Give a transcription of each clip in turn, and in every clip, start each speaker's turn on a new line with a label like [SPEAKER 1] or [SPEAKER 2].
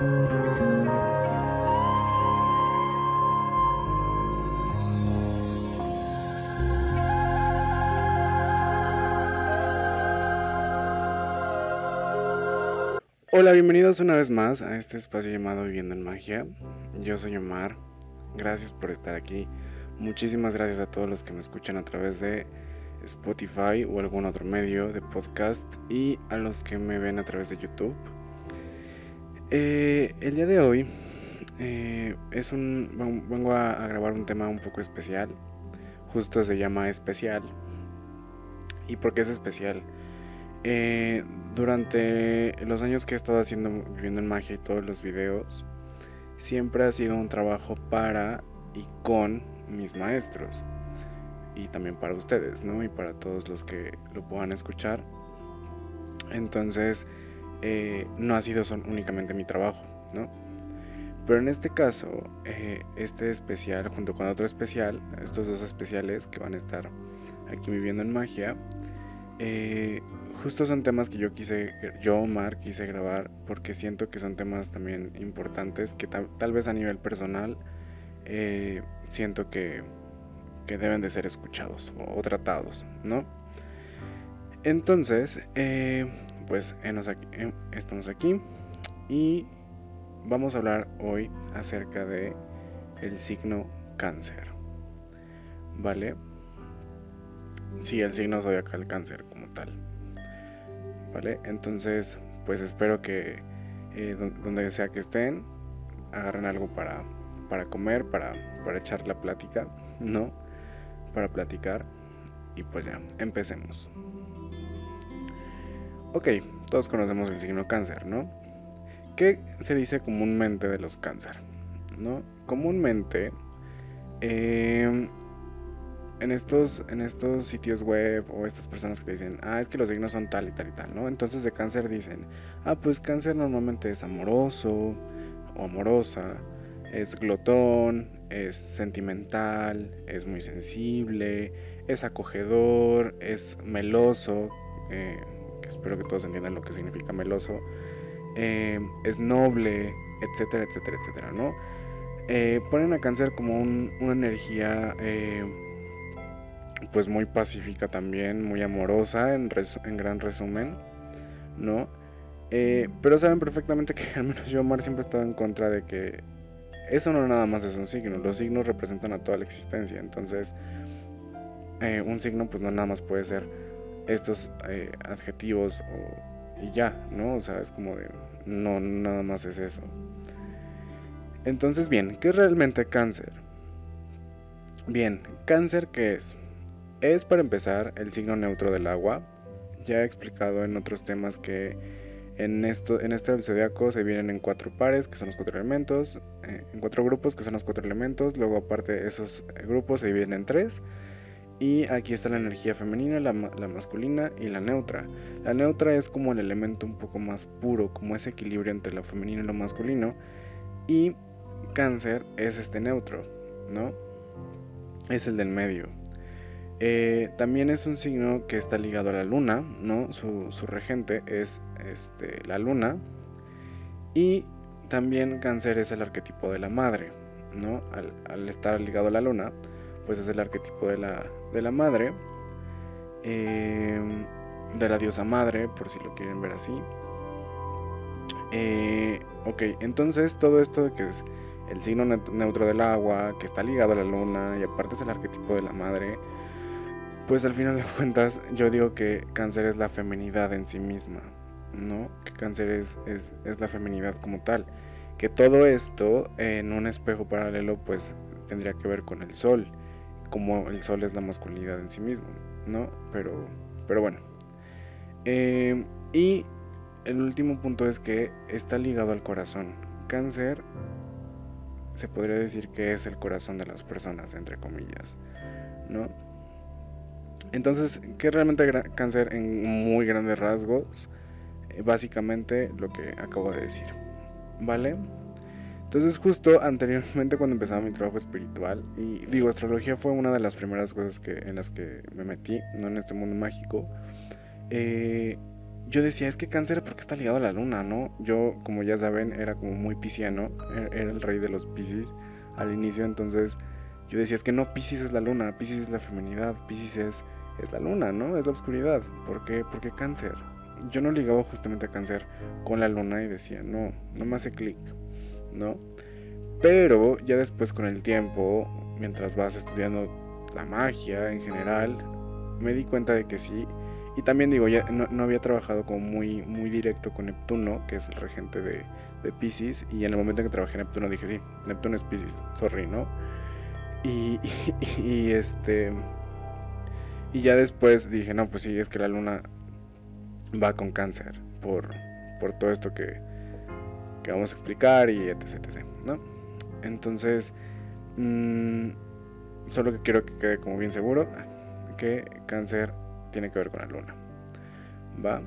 [SPEAKER 1] Hola, bienvenidos una vez más a este espacio llamado Viviendo en Magia. Yo soy Omar. Gracias por estar aquí. Muchísimas gracias a todos los que me escuchan a través de Spotify o algún otro medio de podcast y a los que me ven a través de YouTube. Eh, el día de hoy eh, es un vengo a, grabar un tema un poco especial. Justo se llama especial. ¿Y por qué es especial? Eh, durante los años que he estado haciendo viviendo en magia y todos los videos, siempre ha sido un trabajo para y con mis maestros y también para ustedes, ¿no? Y para todos los que lo puedan escuchar. Entonces, eh, no ha sido únicamente mi trabajo, ¿no? Pero en este caso, eh, este especial, junto con otro especial, estos dos especiales que van a estar aquí viviendo en magia, eh, justo son temas que yo quise, yo Omar quise grabar porque siento que son temas también importantes que tal, vez a nivel personal eh, siento que, deben de ser escuchados o, tratados, ¿no? Entonces, eh, pues estamos aquí y vamos a hablar hoy acerca de el signo cáncer, ¿vale? Sí, el signo zodiacal cáncer como tal. ¿Vale? Entonces, pues espero que eh, donde sea que estén, agarren algo para, para comer, para, para echar la plática, ¿no? Para platicar. Y pues ya, empecemos. Ok, todos conocemos el signo cáncer, ¿no? ¿Qué se dice comúnmente de los cáncer? ¿No? Comúnmente eh, en estos, en estos sitios web o estas personas que te dicen, ah, es que los signos son tal y tal y tal, ¿no? Entonces de cáncer dicen, ah, pues cáncer normalmente es amoroso o amorosa, es glotón, es sentimental, es muy sensible, es acogedor, es meloso, eh, que espero que todos entiendan lo que significa meloso, eh, es noble, etcétera, etcétera, etcétera, ¿no? Eh, ponen a cáncer como una energía pues muy pacífica también, muy amorosa en, en gran resumen, ¿no? Eh, pero saben perfectamente que al menos yo, Omar, siempre he estado en contra de que eso no nada más es un signo, los signos representan a toda la existencia, entonces eh, un signo pues no nada más puede ser estos eh, adjetivos y ya, ¿no? O sea, es como de, no, nada más es eso. Entonces, bien, ¿qué es realmente cáncer? Bien, cáncer qué es? Es para empezar el signo neutro del agua. Ya he explicado en otros temas que en, esto, en este zodiaco se vienen en cuatro pares, que son los cuatro elementos, eh, en cuatro grupos, que son los cuatro elementos. Luego, aparte, esos eh, grupos se dividen en tres. Y aquí está la energía femenina, la, masculina y la neutra. La neutra es como el elemento un poco más puro, como ese equilibrio entre lo femenino y lo masculino. Y cáncer es este neutro, ¿no? Es el del medio. Eh, también es un signo que está ligado a la luna, ¿no? Su, regente es este, la luna. Y también cáncer es el arquetipo de la madre, ¿no? Al, estar ligado a la luna, pues es el arquetipo de la, de la madre. Em, de la diosa madre, por si lo quieren ver así. Eh, ok, entonces todo esto que es el signo neutro del agua, que está ligado a la luna y aparte es el arquetipo de la madre, pues al final de cuentas yo digo que cáncer es la feminidad en sí misma, ¿no? Que cáncer es, es, la feminidad como tal. Que todo esto en un espejo paralelo pues tendría que ver con el sol, como el sol es la masculinidad en sí mismo, ¿no? Pero, pero bueno. Eh, y el último punto es que está ligado al corazón. Cáncer se podría decir que es el corazón de las personas, entre comillas, ¿no? Entonces, ¿qué realmente cáncer en muy grandes rasgos? Eh, básicamente lo que acabo de decir. ¿Vale? Entonces justo anteriormente cuando empezaba mi trabajo espiritual, y digo, astrología fue una de las primeras cosas que, en las que me metí, no en este mundo mágico, eh, yo decía, es que cáncer porque está ligado a la luna, ¿no? Yo, como ya saben, era como muy pisciano, e-, era el rey de los piscis al inicio, entonces yo decía, es que no, piscis es la luna, piscis es la feminidad, piscis es, es la luna, ¿no? Es la oscuridad. ¿Por qué? Porque cáncer. Yo no ligaba justamente a cáncer con la luna y decía, no, no me hace clic, ¿no? Pero ya después con el tiempo, mientras vas estudiando la magia en general, me di cuenta de que sí. Y también digo, ya no, había trabajado como muy, muy directo con Neptuno, que es el regente de, de Pisces. Y en el momento en que trabajé en Neptuno dije, sí, Neptuno es Pisces, sorry, ¿no? Y, y, este... Y ya después dije, no, pues sí, es que la luna va con cáncer por, por todo esto que, que vamos a explicar y etc, etc, ¿no? Entonces, mmm, solo que quiero que quede como bien seguro que cáncer tiene que ver con la luna. ¿Va?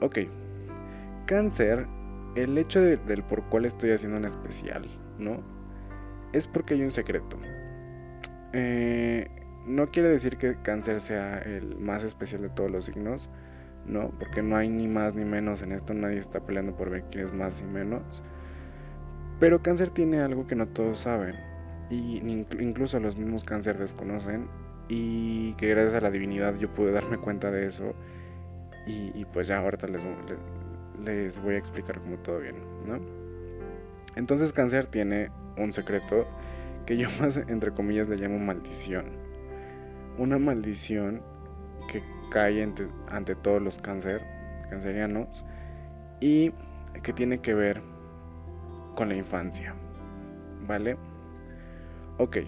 [SPEAKER 1] Ok. Cáncer, el hecho del por cual estoy haciendo un especial, ¿no? Es porque hay un secreto. Eh, no quiere decir que cáncer sea el más especial de todos los signos, ¿no? Porque no hay ni más ni menos en esto, nadie está peleando por ver quién es más y menos. Pero cáncer tiene algo que no todos saben, y incluso los mismos cáncer desconocen, y que gracias a la divinidad yo pude darme cuenta de eso y, pues ya ahorita les, les voy a explicar como todo bien, ¿no? Entonces cáncer tiene un secreto que yo más entre comillas le llamo maldición. Una maldición cae ante, todos los cáncer, cancerianos y que tiene que ver con la infancia. ¿Vale? Ok.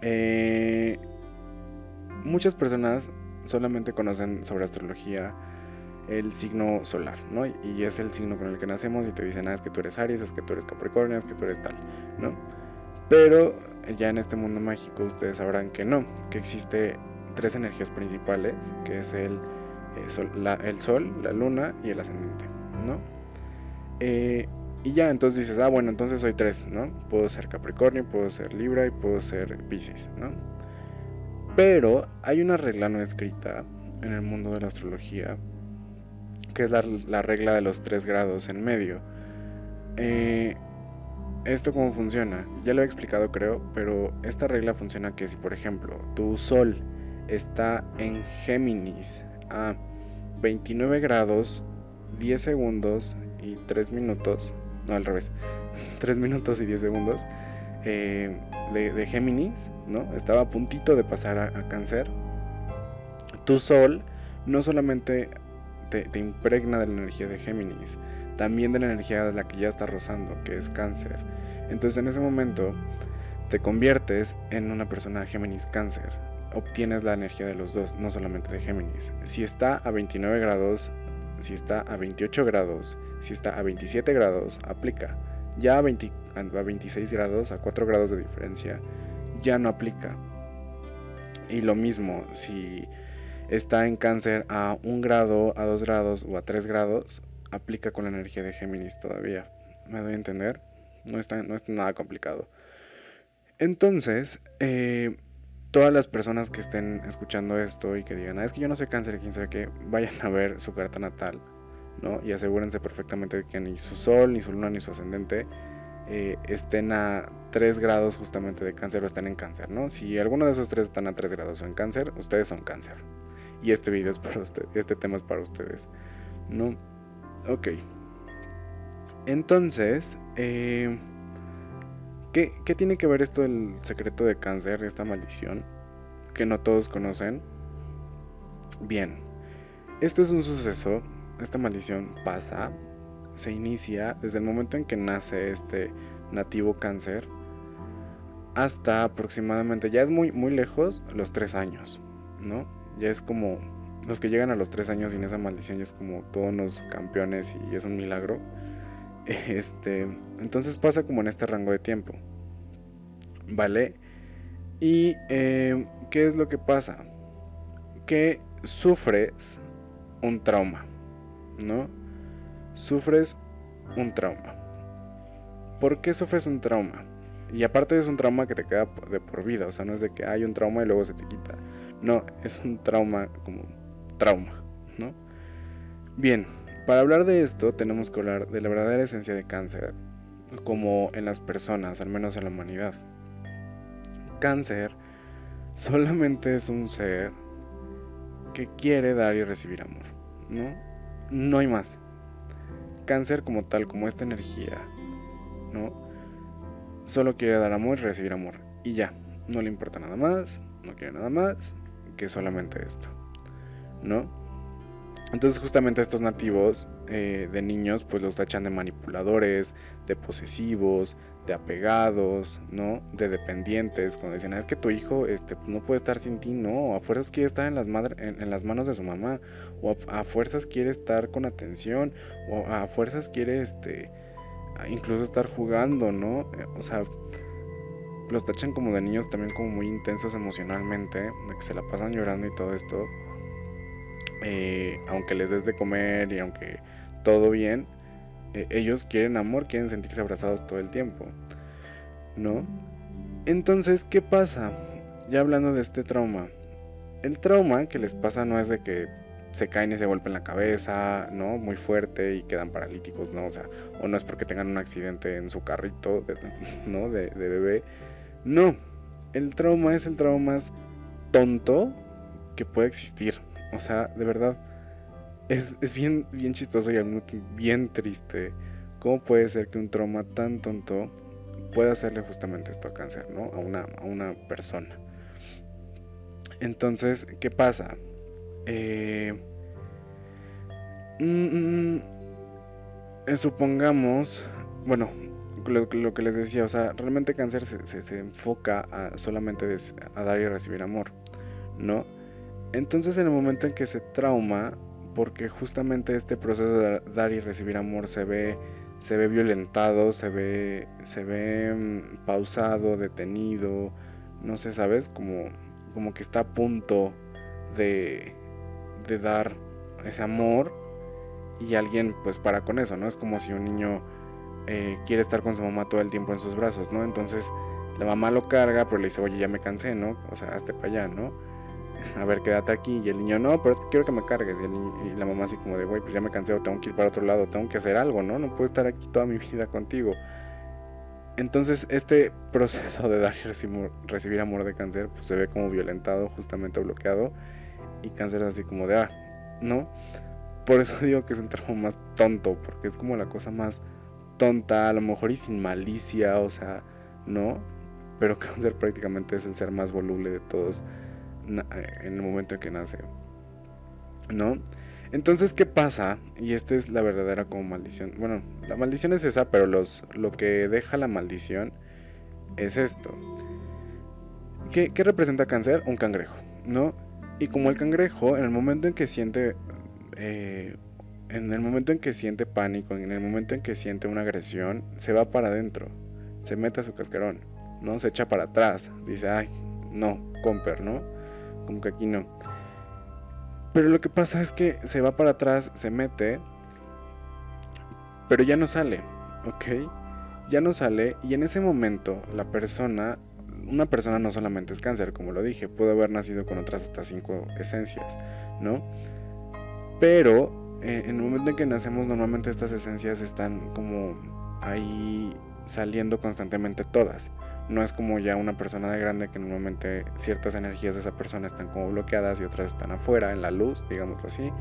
[SPEAKER 1] Eh, muchas personas solamente conocen sobre astrología el signo solar, ¿no? Y es el signo con el que nacemos y te dicen, ah, es que tú eres Aries, es que tú eres Capricornio, es que tú eres tal, ¿no? Pero ya en este mundo mágico ustedes sabrán que no, que existe tres energías principales, que es el, eh, sol, la, el sol, la luna y el ascendente, ¿no? Eh, y ya, entonces dices, ah, bueno, entonces soy tres, ¿no? Puedo ser Capricornio, puedo ser Libra y puedo ser Pisces, ¿no? Pero hay una regla no escrita en el mundo de la astrología, que es la, regla de los tres grados en medio. Eh, ¿Esto cómo funciona? Ya lo he explicado creo, pero esta regla funciona que si por ejemplo tu Sol está en Géminis a 29 grados, 10 segundos y 3 minutos, no al revés, 3 minutos y 10 segundos eh, de, Géminis, ¿no? Estaba a puntito de pasar a, cáncer. Tu sol no solamente te, impregna de la energía de Géminis, también de la energía de la que ya está rozando, que es cáncer. Entonces en ese momento te conviertes en una persona Géminis cáncer. Obtienes la energía de los dos, no solamente de Géminis. Si está a 29 grados, si está a 28 grados, si está a 27 grados, aplica. Ya a, 26 grados, a 4 grados de diferencia, ya no aplica. Y lo mismo, si está en cáncer a 1 grado, a 2 grados o a 3 grados, aplica con la energía de Géminis todavía. ¿Me doy a entender? No está, no es nada complicado. Entonces, eh, todas las personas que estén escuchando esto y que digan, ah, es que yo no sé cáncer, quién sabe qué, vayan a ver su carta natal ¿no? Y asegúrense perfectamente de que ni su sol, ni su luna, ni su ascendente eh, estén a 3 grados justamente de cáncer o estén en cáncer, ¿no? Si alguno de esos tres están a 3 grados o en cáncer, ustedes son cáncer. Y este video es para ustedes, este tema es para ustedes, ¿no? Ok. Entonces, eh, ¿qué, ¿qué tiene que ver esto del secreto de cáncer, esta maldición, que no todos conocen? Bien, esto es un suceso esta maldición pasa, se inicia desde el momento en que nace este nativo cáncer hasta aproximadamente, ya es muy, muy lejos, los tres años, ¿no? Ya es como los que llegan a los tres años sin esa maldición, ya es como todos los campeones y es un milagro. Este, entonces pasa como en este rango de tiempo, ¿vale? ¿Y eh, qué es lo que pasa? Que sufres un trauma. ¿no? Sufres un trauma. ¿Por qué sufres un trauma? Y aparte es un trauma que te queda de por vida, o sea, no es de que hay un trauma y luego se te quita. No, es un trauma como trauma, ¿no? Bien, para hablar de esto tenemos que hablar de la verdadera esencia de cáncer, como en las personas, al menos en la humanidad. Cáncer solamente es un ser que quiere dar y recibir amor, ¿no? No hay más. Cáncer como tal, como esta energía, ¿no? Solo quiere dar amor y recibir amor. Y ya, no le importa nada más, no quiere nada más que solamente esto, ¿no? Entonces justamente estos nativos eh, de niños pues los tachan de manipuladores, de posesivos, de apegados, ¿no? De dependientes. Cuando dicen, ah, es que tu hijo este, no puede estar sin ti, no, a fuerzas quiere estar en las, en, las manos de su mamá, o a, fuerzas quiere estar con atención, o a fuerzas quiere este, incluso estar jugando, ¿no? Eh, o sea, los tachan como de niños también como muy intensos emocionalmente, de que se la pasan llorando y todo esto. Eh, aunque les des de comer y aunque todo bien, eh, ellos quieren amor, quieren sentirse abrazados todo el tiempo, ¿no? Entonces, ¿qué pasa? Ya hablando de este trauma, el trauma que les pasa no es de que se caen y se golpeen la cabeza, ¿no? Muy fuerte y quedan paralíticos, ¿no? O sea, o no es porque tengan un accidente en su carrito, ¿no? De, de bebé. No, el trauma es el trauma más tonto que puede existir. O sea, de verdad, es, bien, bien chistoso y bien triste. ¿Cómo puede ser que un trauma tan tonto pueda hacerle justamente esto a cáncer, ¿no? A una, a una persona. Entonces, ¿qué pasa? Eh, mm, mm, eh, supongamos, bueno, lo, que les decía, o sea, realmente cáncer se, se, enfoca a solamente a dar y recibir amor, ¿no? Entonces en el momento en que se trauma, porque justamente este proceso de dar y recibir amor se ve, se ve violentado, se ve, se ve mm, pausado, detenido, no sé, ¿sabes? Como, como que está a punto de, de dar ese amor y alguien pues para con eso, ¿no? Es como si un niño eh, quiere estar con su mamá todo el tiempo en sus brazos, ¿no? Entonces la mamá lo carga, pero le dice, oye, ya me cansé, ¿no? O sea, hazte para allá, ¿no? A ver, quédate aquí. Y el niño, no, pero es que quiero que me cargues. Y, la mamá así como de, güey, pues ya me cansé, tengo que ir para otro lado, tengo que hacer algo, ¿no? No puedo estar aquí toda mi vida contigo. Entonces, este proceso de dar y recibir, amor de cáncer, pues se ve como violentado, justamente bloqueado. Y cáncer es así como de, ah, ¿no? Por eso digo que es un trabajo más tonto, porque es como la cosa más tonta, a lo mejor y sin malicia, o sea, ¿no? Pero cáncer prácticamente es el ser más voluble de todos en el momento en que nace. ¿No? Entonces, ¿qué pasa? Y esta es la verdadera como maldición. Bueno, la maldición es esa, pero los, lo que deja la maldición es esto. ¿Qué, representa cáncer? Un cangrejo, ¿no? Y como el cangrejo, en el momento en que siente... Eh, en el momento en que siente pánico, en el momento en que siente una agresión, se va para adentro, se mete a su cascarón, ¿no? Se echa para atrás, dice, ay, no, comper, ¿no? Como que aquí no. Pero lo que pasa es que se va para atrás, se mete, pero ya no sale, ¿ok? Ya no sale y en ese momento la persona, una persona no solamente es cáncer, como lo dije, puede haber nacido con otras hasta cinco esencias, ¿no? Pero eh, en el momento en que nacemos normalmente estas esencias están como ahí saliendo constantemente todas. No es como ya una persona de grande que normalmente ciertas energías de esa persona están como bloqueadas y otras están afuera, en la luz, digámoslo así,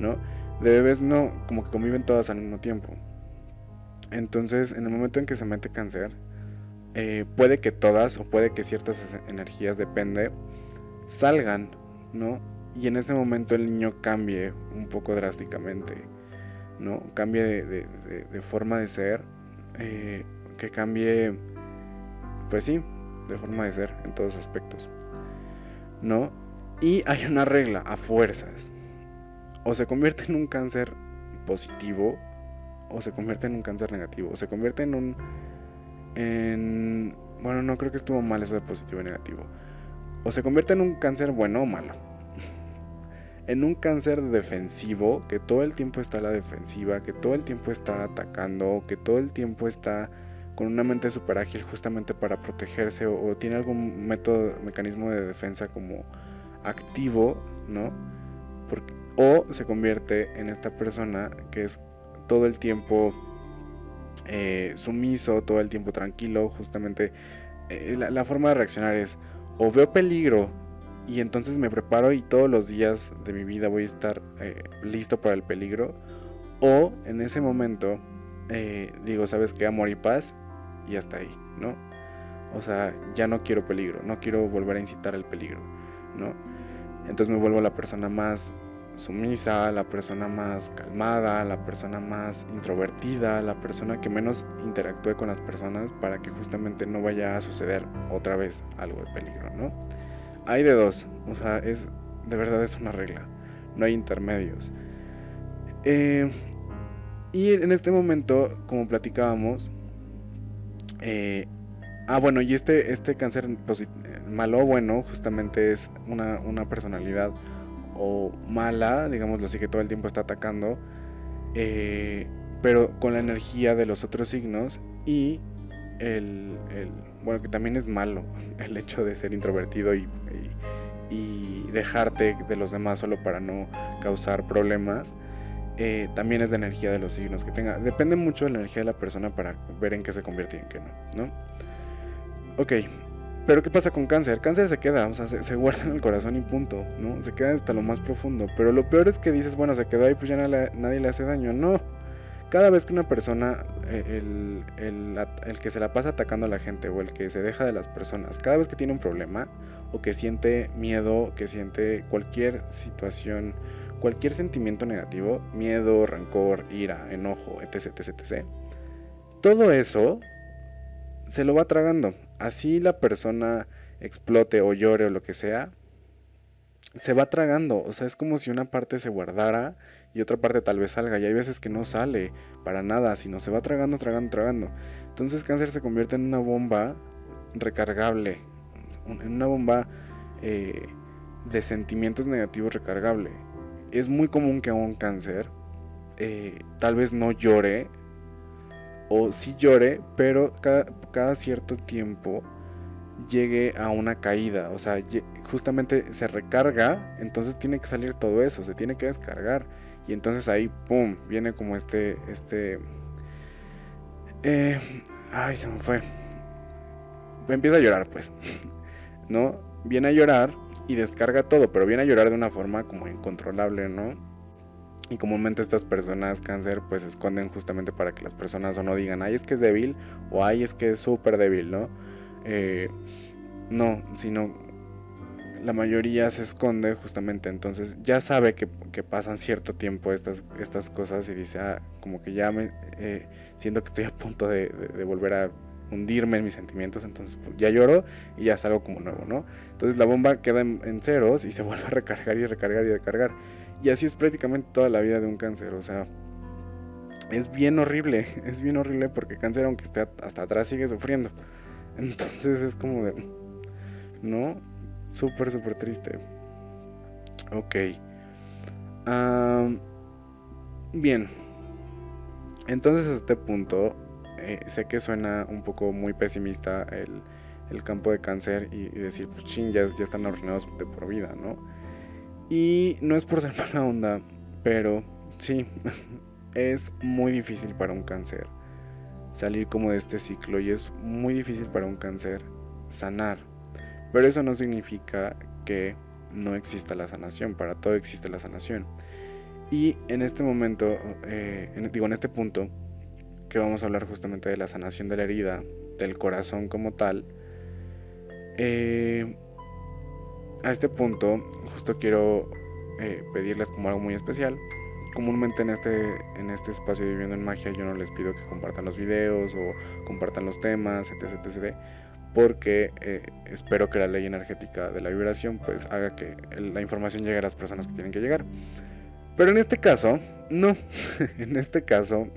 [SPEAKER 1] ¿no? De bebés no, como que conviven todas al mismo tiempo. Entonces, en el momento en que se mete cáncer, eh, puede que todas o puede que ciertas energías, depende, salgan, ¿no? Y en ese momento el niño cambie un poco drásticamente, ¿no? Cambie de, forma de ser, eh, que cambie pues sí, de forma de ser en todos aspectos. ¿No? Y hay una regla, a fuerzas. O se convierte en un cáncer positivo o se convierte en un cáncer negativo. O se convierte en un... En, bueno, no creo que estuvo mal eso de positivo y negativo. O se convierte en un cáncer bueno o malo. en un cáncer defensivo, que todo el tiempo está a la defensiva, que todo el tiempo está atacando, que todo el tiempo está con una mente super ágil justamente para protegerse o, tiene algún método, mecanismo de defensa como activo, ¿no? O se convierte en esta persona que es todo el tiempo eh, sumiso, todo el tiempo tranquilo, justamente eh, la, forma de reaccionar es o veo peligro y entonces me preparo y todos los días de mi vida voy a estar eh, listo para el peligro, o en ese momento digo, ¿sabes qué? Amor y paz y hasta ahí, ¿no? O sea, ya no quiero peligro, no quiero volver a incitar al peligro, ¿no? Entonces me vuelvo la persona más sumisa, la persona más calmada, la persona más introvertida, la persona que menos interactúe con las personas para que justamente no vaya a suceder otra vez algo de peligro, ¿no? Hay de dos, o sea, es de verdad es una regla, no hay intermedios. Eh, y en este momento, como platicábamos, eh, ah, bueno, y este, este cáncer malo o bueno justamente es una, una personalidad o mala, digámoslo así, que todo el tiempo está atacando, eh, pero con la energía de los otros signos y el, bueno, que también es malo el hecho de ser introvertido y, y, dejarte de los demás solo para no causar problemas. Eh, también es la energía de los signos que tenga. Depende mucho de la energía de la persona para ver en qué se convierte y en qué no, ¿no? Ok, pero ¿qué pasa con cáncer? Cáncer se queda, o sea, se, guarda en el corazón y punto, ¿no? Se queda hasta lo más profundo. Pero lo peor es que dices, bueno, se quedó ahí, pues ya nadie le hace daño. No. Cada vez que una persona, eh, el, que se la pasa atacando a la gente o el que se deja de las personas, cada vez que tiene un problema o que siente miedo, que siente cualquier situación, cualquier sentimiento negativo, miedo, rencor, ira, enojo, etc, etc, etc. Todo eso se lo va tragando así la persona explote o llore o lo que sea, se va tragando. O sea, es como si una parte se guardara y otra parte tal vez salga. Y hay veces que no sale para nada, sino se va tragando, tragando, tragando. Entonces cáncer se convierte en una bomba recargable, en una bomba eh, de sentimientos negativos recargable. Es muy común que un cáncer eh, tal vez no llore o sí llore, pero cada, cierto tiempo llegue a una caída, o sea, justamente se recarga, entonces tiene que salir todo eso, se tiene que descargar y entonces ahí, ¡pum!, viene como este, este, eh, ay, se me fue, empieza a llorar, pues, ¿no? Viene a llorar y descarga todo, pero viene a llorar de una forma como incontrolable, ¿no? Y comúnmente estas personas cáncer pues se esconden justamente para que las personas o no digan, ay es que es débil o ay es que es súper débil, ¿no? Eh, no, sino la mayoría se esconde justamente, entonces ya sabe que, pasan cierto tiempo estas, estas cosas y dice, ah, como que ya me eh, siento que estoy a punto de, volver a hundirme en mis sentimientos, entonces pues, ya lloro y ya salgo como nuevo, ¿no? Entonces la bomba queda en ceros y se vuelve a recargar y recargar y recargar. Y así es prácticamente toda la vida de un cáncer. O sea, es bien horrible. Es bien horrible porque cáncer, aunque esté hasta atrás, sigue sufriendo. Entonces es como de... ¿No? Súper, súper triste. Ok. bien. Entonces a este punto, eh, sé que suena un poco muy pesimista el, el campo de cáncer y, decir, pues ching, ya, ya están arruinados de por vida, ¿no? Y no es por ser mala onda, pero sí, es muy difícil para un cáncer salir como de este ciclo y es muy difícil para un cáncer sanar. Pero eso no significa que no exista la sanación, para todo existe la sanación. Y en este momento, eh, digo, en este punto, que vamos a hablar justamente de la sanación de la herida, del corazón como tal, eh, a este punto justo quiero eh, pedirles como algo muy especial. Comúnmente en este, en este espacio de Viviendo en Magia yo no les pido que compartan los videos o compartan los temas, etc. etc porque eh, espero que la ley energética de la vibración pues haga que la información llegue a las personas que tienen que llegar. Pero en este caso, no. en este caso,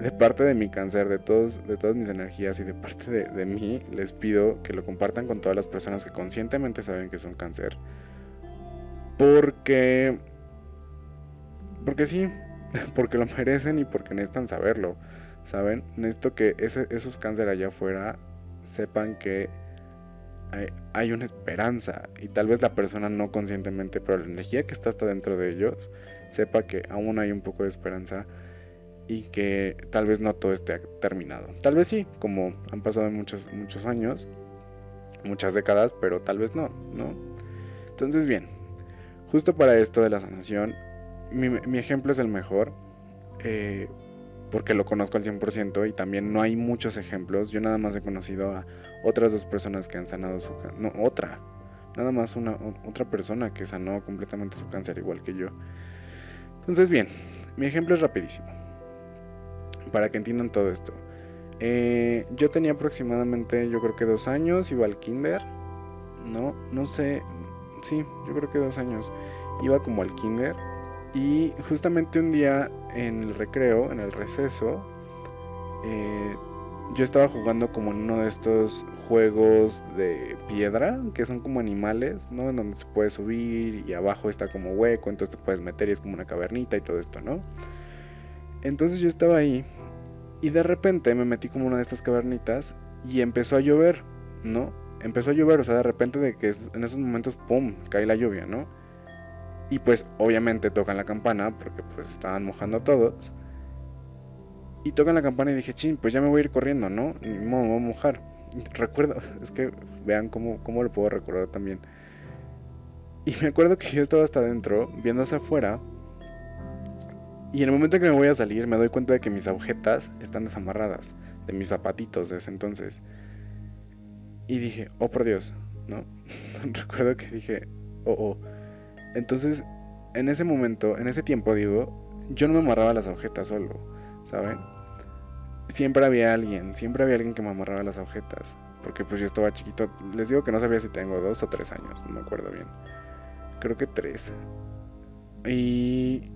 [SPEAKER 1] de parte de mi cáncer, de, todos, de todas mis energías y de parte de, mí, les pido que lo compartan con todas las personas que conscientemente saben que son cáncer. Porque... Porque sí, porque lo merecen y porque necesitan saberlo. ¿Saben? Necesito que ese, esos cáncer allá afuera sepan que hay, una esperanza y tal vez la persona no conscientemente, pero la energía que está hasta dentro de ellos, sepa que aún hay un poco de esperanza y que tal vez no todo esté terminado. Tal vez sí, como han pasado muchos, muchos años, muchas décadas, pero tal vez no, ¿no? Entonces, bien, justo para esto de la sanación, mi, ejemplo es el mejor, eh, porque lo conozco al 100% y también no hay muchos ejemplos. Yo nada más he conocido a otras dos personas que han sanado su cáncer. No, otra. Nada más una otra persona que sanó completamente su cáncer igual que yo. Entonces, bien, mi ejemplo es rapidísimo. Para que entiendan todo esto. Eh, yo tenía aproximadamente, yo creo que dos años, iba al kinder. No, no sé. Sí, yo creo que dos años. Iba como al kinder. Y justamente un día en el recreo, en el receso, eh, yo estaba jugando como en uno de estos juegos de piedra, que son como animales, ¿no? En donde se puede subir y abajo está como hueco, entonces te puedes meter y es como una cavernita y todo esto, ¿no? Entonces yo estaba ahí y de repente me metí como una de estas cavernitas y empezó a llover, ¿no? Empezó a llover, o sea, de repente de que en esos momentos, ¡pum!, cae la lluvia, ¿no? Y pues obviamente tocan la campana porque pues estaban mojando todos. Y tocan la campana y dije, chin, pues ya me voy a ir corriendo, ¿no? Ni me voy a mojar. Recuerdo, es que vean cómo, cómo lo puedo recordar también. Y me acuerdo que yo estaba hasta adentro, viendo hacia afuera. Y en el momento que me voy a salir, me doy cuenta de que mis agujetas están desamarradas de mis zapatitos de ese entonces. Y dije, oh por Dios, ¿no? Recuerdo que dije, oh, oh. Entonces, en ese momento, en ese tiempo, digo, yo no me amarraba las agujetas solo, ¿saben? Siempre había alguien, siempre había alguien que me amarraba las agujetas. Porque pues yo estaba chiquito. Les digo que no sabía si tengo dos o tres años, no me acuerdo bien. Creo que tres. Y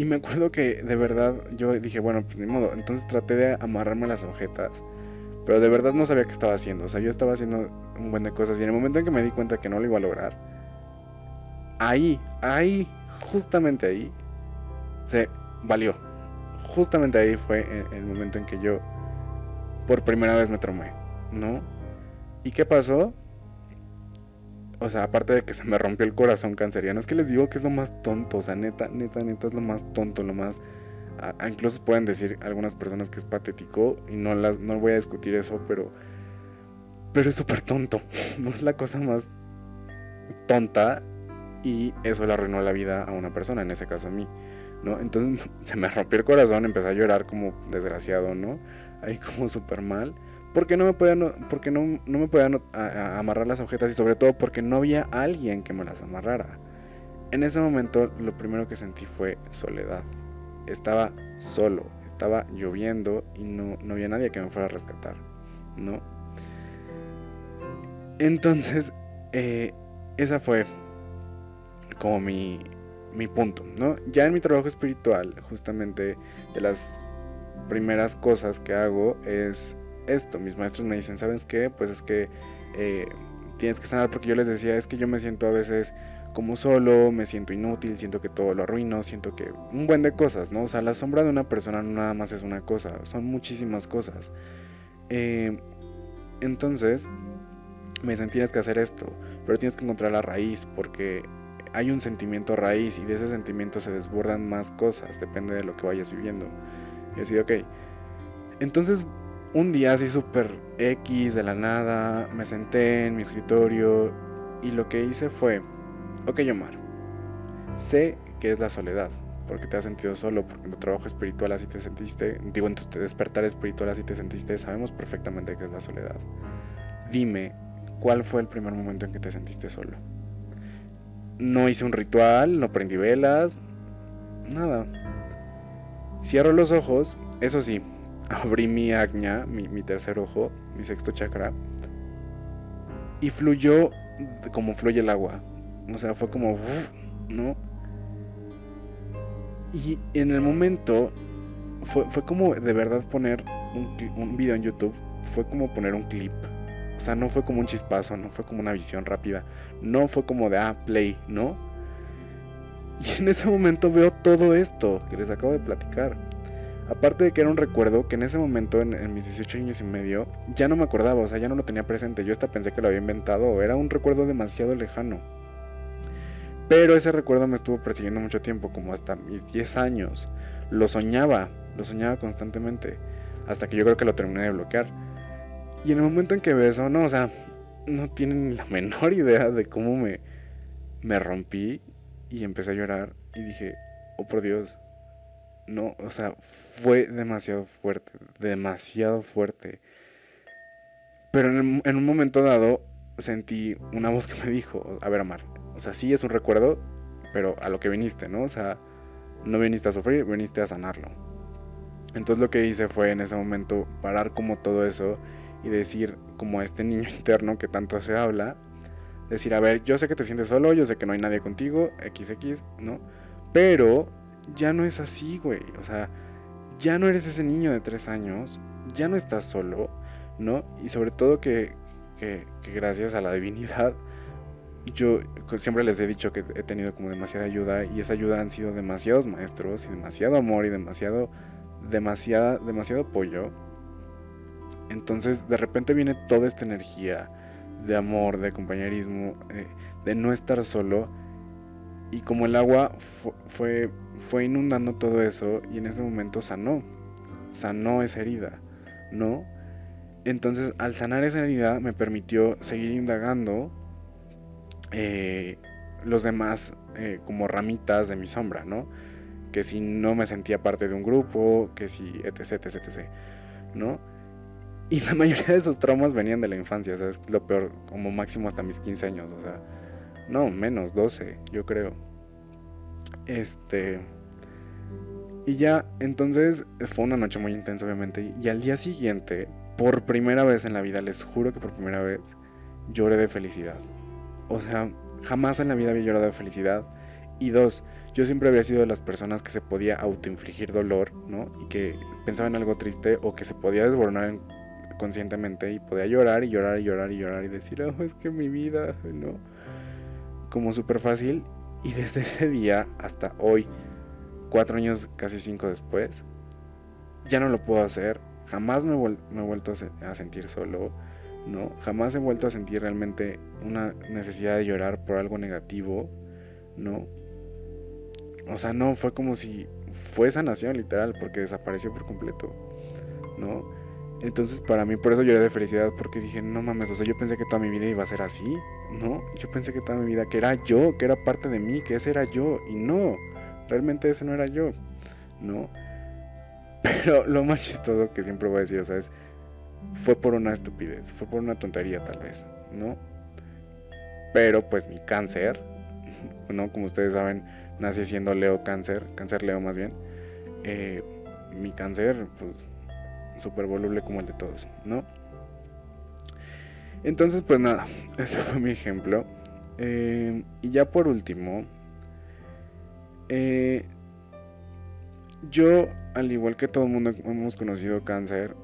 [SPEAKER 1] y me acuerdo que de verdad yo dije, bueno, pues ni modo. Entonces traté de amarrarme las agujetas. Pero de verdad no sabía qué estaba haciendo. O sea, yo estaba haciendo un buen de cosas. Y en el momento en que me di cuenta que no lo iba a lograr, ahí, ahí, justamente ahí, se valió. Justamente ahí fue el, momento en que yo por primera vez me tromé, ¿no? ¿Y qué pasó? O sea, aparte de que se me rompió el corazón canceriano, es que les digo que es lo más tonto, o sea, neta, neta, neta es lo más tonto, lo más... incluso pueden decir algunas personas que es patético y no las no voy a discutir eso, pero pero es súper tonto. No es la cosa más tonta y eso le arruinó la vida a una persona, en ese caso a mí, ¿no? Entonces se me rompió el corazón, empecé a llorar como desgraciado, ¿no? Ahí como súper mal, porque no me podían, porque no, no me podían amarrar las agujetas y sobre todo porque no había alguien que me las amarrara. En ese momento lo primero que sentí fue soledad. Estaba solo, estaba lloviendo y no, no había nadie que me fuera a rescatar, ¿no? Entonces, eh, esa fue como mi, mi punto, ¿no? Ya en mi trabajo espiritual, justamente de las primeras cosas que hago es esto. Mis maestros me dicen, ¿sabes qué? Pues es que eh, tienes que sanar porque yo les decía, es que yo me siento a veces como solo, me siento inútil, siento que todo lo arruino, siento que un buen de cosas, ¿no? O sea, la sombra de una persona no nada más es una cosa, son muchísimas cosas. Eh, entonces, me dicen, tienes que hacer esto, pero tienes que encontrar la raíz porque hay un sentimiento raíz y de ese sentimiento se desbordan más cosas, depende de lo que vayas viviendo. Y así, ok. Entonces, un día así súper X de la nada, me senté en mi escritorio y lo que hice fue, ok Omar, sé que es la soledad, porque te has sentido solo, porque en tu trabajo espiritual así te sentiste, digo, en tu despertar espiritual así te sentiste, sabemos perfectamente que es la soledad. Dime, ¿cuál fue el primer momento en que te sentiste solo? No hice un ritual, no prendí velas, nada. Cierro los ojos, eso sí, abrí mi agña, mi, tercer ojo, mi sexto chakra, y fluyó como fluye el agua. O sea, fue como, ¿no? Y en el momento fue, fue como de verdad poner un, un video en YouTube, fue como poner un clip o sea, no fue como un chispazo, no fue como una visión rápida, no fue como de, ah, play, ¿no? Y en ese momento veo todo esto que les acabo de platicar. Aparte de que era un recuerdo que en ese momento, en, mis 18 años y medio, ya no me acordaba, o sea, ya no lo tenía presente. Yo hasta pensé que lo había inventado, era un recuerdo demasiado lejano. Pero ese recuerdo me estuvo persiguiendo mucho tiempo, como hasta mis 10 años. Lo soñaba, lo soñaba constantemente, hasta que yo creo que lo terminé de bloquear. Y en el momento en que veo eso, no, o sea, no tienen la menor idea de cómo me, me rompí y empecé a llorar y dije, oh por Dios, no, o sea, fue demasiado fuerte, demasiado fuerte. Pero en, en, un momento dado sentí una voz que me dijo, a ver, Amar, o sea, sí es un recuerdo, pero a lo que viniste, ¿no? O sea, no viniste a sufrir, viniste a sanarlo. Entonces lo que hice fue en ese momento parar como todo eso y decir como a este niño interno que tanto se habla, decir, a ver, yo sé que te sientes solo, yo sé que no hay nadie contigo, XX, ¿no? Pero ya no es así, güey. O sea, ya no eres ese niño de tres años, ya no estás solo, ¿no? Y sobre todo que, que, gracias a la divinidad, yo siempre les he dicho que he tenido como demasiada ayuda y esa ayuda han sido demasiados maestros y demasiado amor y demasiado, demasiada, demasiado apoyo. Entonces de repente viene toda esta energía de amor, de compañerismo, eh, de no estar solo y como el agua fue, fue inundando todo eso y en ese momento sanó, sanó esa herida, ¿no? Entonces al sanar esa herida me permitió seguir indagando eh, los demás eh, como ramitas de mi sombra, ¿no? Que si no me sentía parte de un grupo, que si etc, etc, etc, ¿no? Y la mayoría de esos traumas venían de la infancia, o sea, es lo peor, como máximo hasta mis 15 años, o sea, no, menos, 12, yo creo. Este. Y ya, entonces fue una noche muy intensa, obviamente. Y al día siguiente, por primera vez en la vida, les juro que por primera vez, lloré de felicidad. O sea, jamás en la vida había llorado de felicidad. Y dos, yo siempre había sido de las personas que se podía autoinfligir dolor, ¿no? Y que pensaba en algo triste o que se podía desboronar conscientemente y podía llorar y llorar y llorar y llorar y decir, oh, es que mi vida, ¿no? Como súper fácil. Y desde ese día hasta hoy, cuatro años, casi cinco después, ya no lo puedo hacer. Jamás me, he vuelto a, sentir solo, ¿no? Jamás he vuelto a sentir realmente una necesidad de llorar por algo negativo, ¿no? O sea, no, fue como si fue sanación literal, porque desapareció por completo, ¿no? Entonces para mí por eso lloré de felicidad porque dije, no mames, o sea, yo pensé que toda mi vida iba a ser así, ¿no? Yo pensé que toda mi vida, que era yo, que era parte de mí, que ese era yo, y no, realmente ese no era yo, ¿no? Pero lo más chistoso que siempre voy a decir, o sea, es, fue por una estupidez, fue por una tontería tal vez, ¿no? Pero pues mi cáncer, ¿no? Como ustedes saben, nací siendo Leo cáncer, cáncer Leo más bien, eh, mi cáncer, pues súper voluble como el de todos, ¿no? Entonces, pues nada, ese fue mi ejemplo. Eh, y ya por último, eh, yo, al igual que todo el mundo hemos conocido cáncer,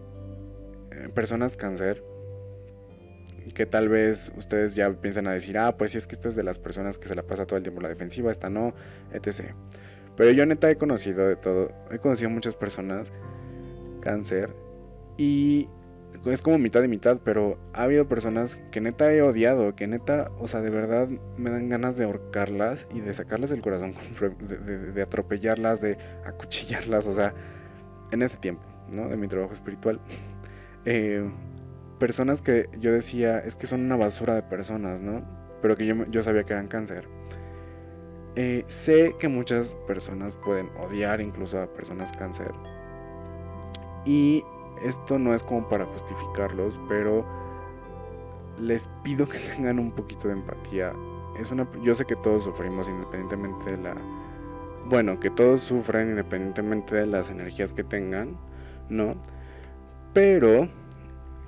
[SPEAKER 1] eh, personas cáncer, que tal vez ustedes ya piensan a decir, ah, pues si es que esta es de las personas que se la pasa todo el tiempo la defensiva, esta no, etc. Pero yo neta he conocido de todo, he conocido muchas personas cáncer y es como mitad y mitad, pero ha habido personas que neta he odiado, que neta, o sea, de verdad me dan ganas de ahorcarlas y de sacarles el corazón, de, atropellarlas, de acuchillarlas, o sea, en ese tiempo, ¿no? De mi trabajo espiritual. Eh, personas que yo decía, es que son una basura de personas, ¿no? Pero que yo, yo sabía que eran cáncer. Eh, sé que muchas personas pueden odiar incluso a personas cáncer. Y esto no es como para justificarlos, pero les pido que tengan un poquito de empatía. Es una, yo sé que todos sufrimos independientemente de la... Bueno, que todos sufren independientemente de las energías que tengan, ¿no? Pero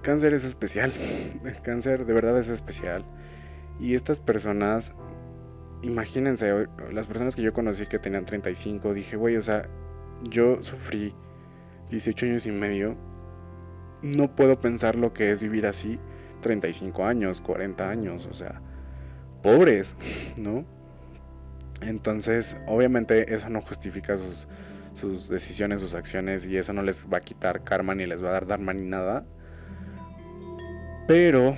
[SPEAKER 1] cáncer es especial. Cáncer de verdad es especial. Y estas personas, imagínense, las personas que yo conocí que tenían 35, dije, güey, o sea, yo sufrí 18 años y medio no puedo pensar lo que es vivir así 35 años, 40 años, o sea, pobres, ¿no? Entonces, obviamente eso no justifica sus, sus decisiones, sus acciones y eso no les va a quitar karma ni les va a dar dharma ni nada. Pero,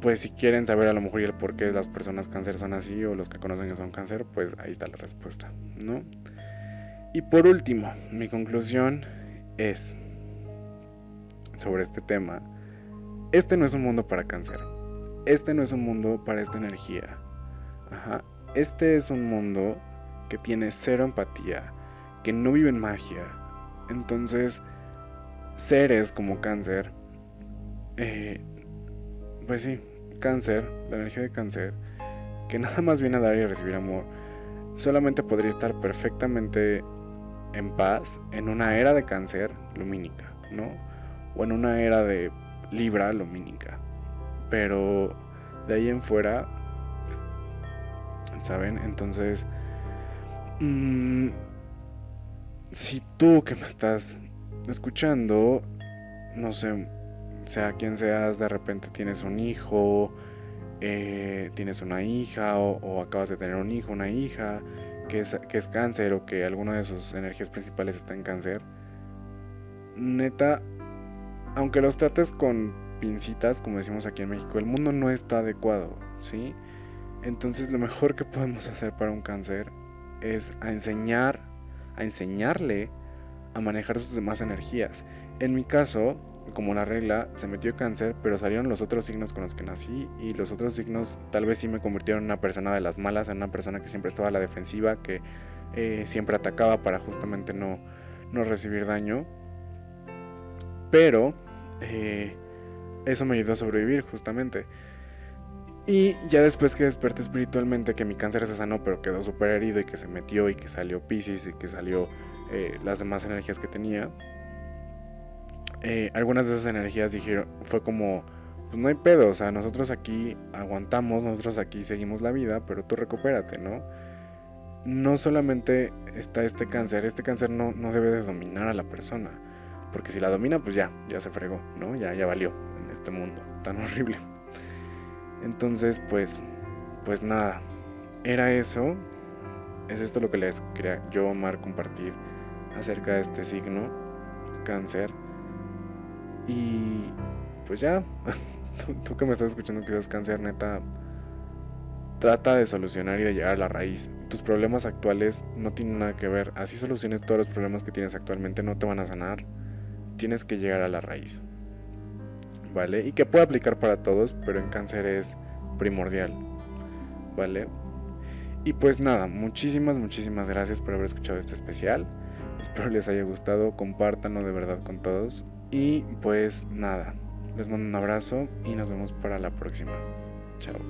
[SPEAKER 1] pues si quieren saber a lo mejor el por qué las personas cáncer son así o los que conocen que son cáncer, pues ahí está la respuesta, ¿no? Y por último, mi conclusión es sobre este tema. Este no es un mundo para cáncer. Este no es un mundo para esta energía. Ajá. Este es un mundo que tiene cero empatía, que no vive en magia. Entonces, seres como cáncer, eh, pues sí, cáncer, la energía de cáncer, que nada más viene a dar y a recibir amor, solamente podría estar perfectamente en paz en una era de cáncer lumínica, ¿no? O en una era de libra lumínica. Pero de ahí en fuera, ¿saben? Entonces, mmm, si tú que me estás escuchando, no sé, sea quien seas, de repente tienes un hijo, eh, tienes una hija o, acabas de tener un hijo, una hija que es, que es cáncer o que alguna de sus energías principales está en cáncer, neta, aunque los trates con pincitas, como decimos aquí en México, el mundo no está adecuado, ¿sí? Entonces lo mejor que podemos hacer para un cáncer es a enseñar, a enseñarle a manejar sus demás energías. En mi caso, como la regla, se metió cáncer, pero salieron los otros signos con los que nací y los otros signos tal vez sí me convirtieron en una persona de las malas, en una persona que siempre estaba a la defensiva, que eh, siempre atacaba para justamente no, no recibir daño. Pero eh, eso me ayudó a sobrevivir justamente. Y ya después que desperté espiritualmente, que mi cáncer se sanó, pero quedó súper herido y que se metió y que salió Pisces y que salió eh, las demás energías que tenía, eh, algunas de esas energías dijeron, fue como, pues no hay pedo, o sea, nosotros aquí aguantamos, nosotros aquí seguimos la vida, pero tú recupérate, ¿no? No solamente está este cáncer, este cáncer no, no debe de dominar a la persona, porque si la domina, pues ya, ya se fregó, ¿no? Ya, ya valió en este mundo tan horrible. Entonces, pues, pues nada, era eso. Es esto lo que les quería yo, Omar, compartir acerca de este signo, cáncer. Y pues ya, tú, que me estás escuchando que eres cáncer, neta, trata de solucionar y de llegar a la raíz. Tus problemas actuales no tienen nada que ver. Así soluciones todos los problemas que tienes actualmente, no te van a sanar. Tienes que llegar a la raíz. ¿Vale? Y que puede aplicar para todos, pero en cáncer es primordial. ¿Vale? Y pues nada, muchísimas, muchísimas gracias por haber escuchado este especial. Espero les haya gustado, compártanlo de verdad con todos. Y pues nada, les mando un abrazo y nos vemos para la próxima. Chao.